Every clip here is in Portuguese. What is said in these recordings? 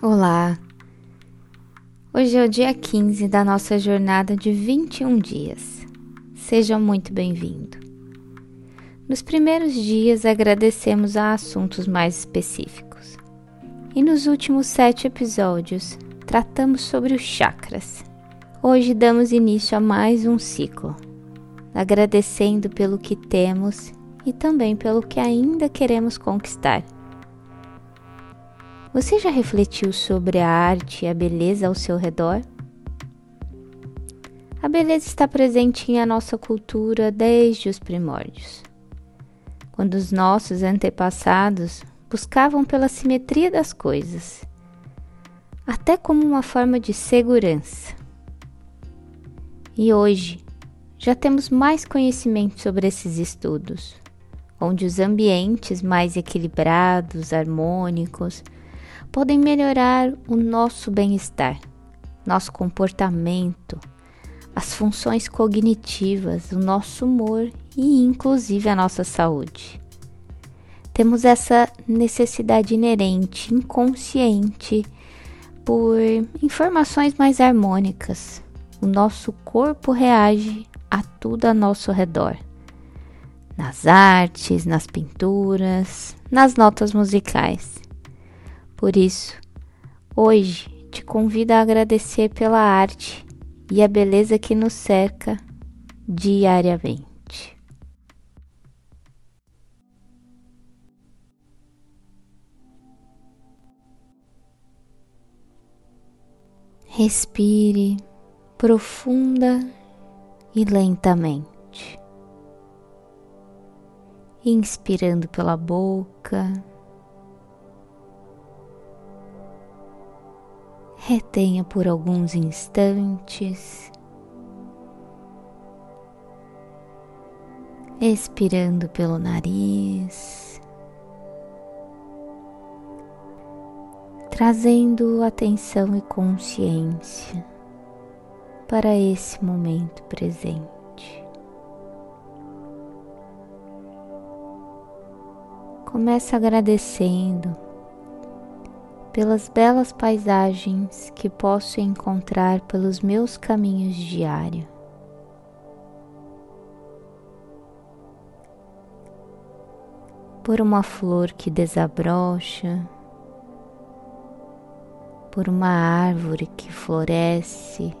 Olá! Hoje é o dia 15 da nossa jornada de 21 dias. Seja muito bem-vindo. Nos primeiros dias agradecemos a assuntos mais específicos. E nos últimos sete episódios tratamos sobre os chakras. Hoje damos início a mais um ciclo, agradecendo pelo que temos e também pelo que ainda queremos conquistar você já refletiu sobre a arte e a beleza ao seu redor? A beleza está presente em a nossa cultura desde os primórdios. Quando os nossos antepassados buscavam pela simetria das coisas, até como uma forma de segurança. E hoje já temos mais conhecimento sobre esses estudos, onde os ambientes mais equilibrados, harmônicos, podem melhorar o nosso bem-estar, nosso comportamento, as funções cognitivas, o nosso humor e, inclusive, a nossa saúde. Temos essa necessidade inerente, inconsciente, por informações mais harmônicas. O nosso corpo reage a tudo a nosso redor. Nas artes, nas pinturas, nas notas musicais. Por isso, hoje te convido a agradecer pela arte e a beleza que nos cerca diariamente. Respire profunda e lentamente, inspirando pela boca retenha por alguns instantes, expirando pelo nariz, trazendo atenção e consciência para esse momento presente. Começa agradecendo pelas belas paisagens que posso encontrar pelos meus caminhos diários. Por uma flor que desabrocha, por uma árvore que floresce,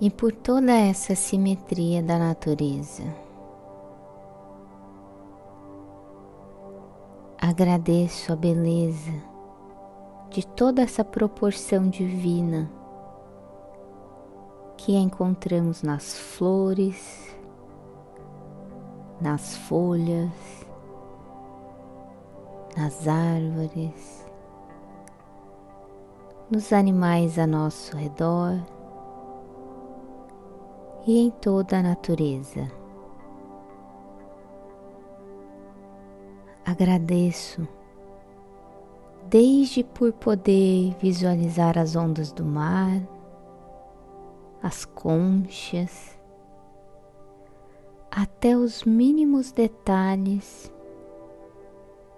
e por toda essa simetria da natureza. Agradeço a beleza de toda essa proporção divina que encontramos nas flores, nas folhas, nas árvores, nos animais a nosso redor e em toda a natureza. Agradeço desde por poder visualizar as ondas do mar, as conchas, até os mínimos detalhes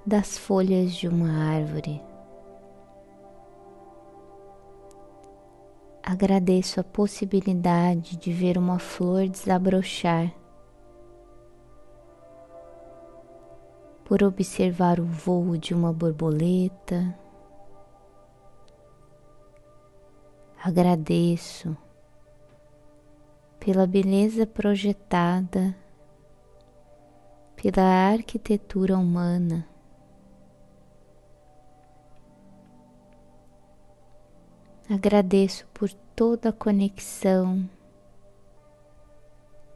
das folhas de uma árvore. Agradeço a possibilidade de ver uma flor desabrochar por observar o voo de uma borboleta. Agradeço pela beleza projetada pela arquitetura humana. Agradeço por toda a conexão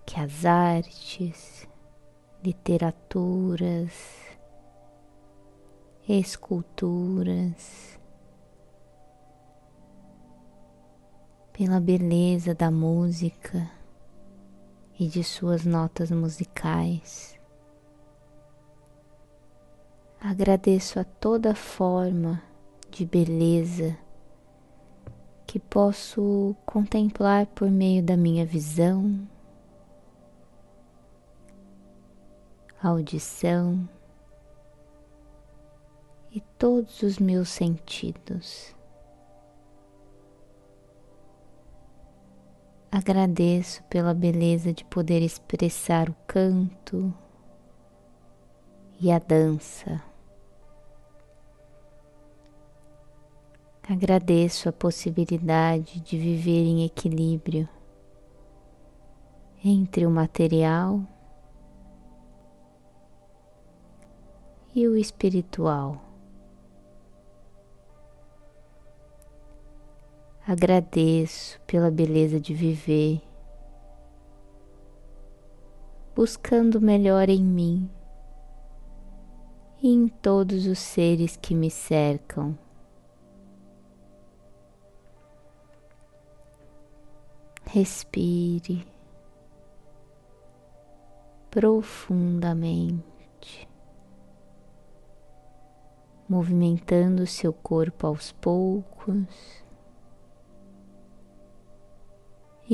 que as artes, literaturas, esculturas, pela beleza da música e de suas notas musicais. Agradeço a toda forma de beleza que posso contemplar por meio da minha visão, audição e todos os meus sentidos. Agradeço pela beleza de poder expressar o canto e a dança. Agradeço a possibilidade de viver em equilíbrio entre o material e o espiritual. Agradeço pela beleza de viver, buscando melhor em mim e em todos os seres que me cercam. Respire profundamente, movimentando seu corpo aos poucos,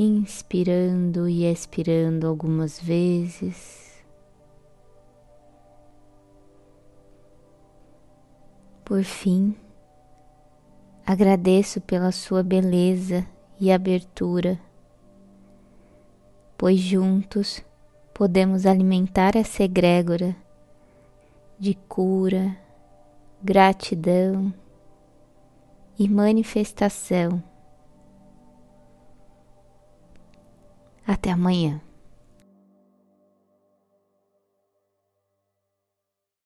inspirando e expirando algumas vezes. Por fim, agradeço pela sua beleza e abertura pois juntos podemos alimentar essa egrégora de cura, gratidão e manifestação. Até amanhã.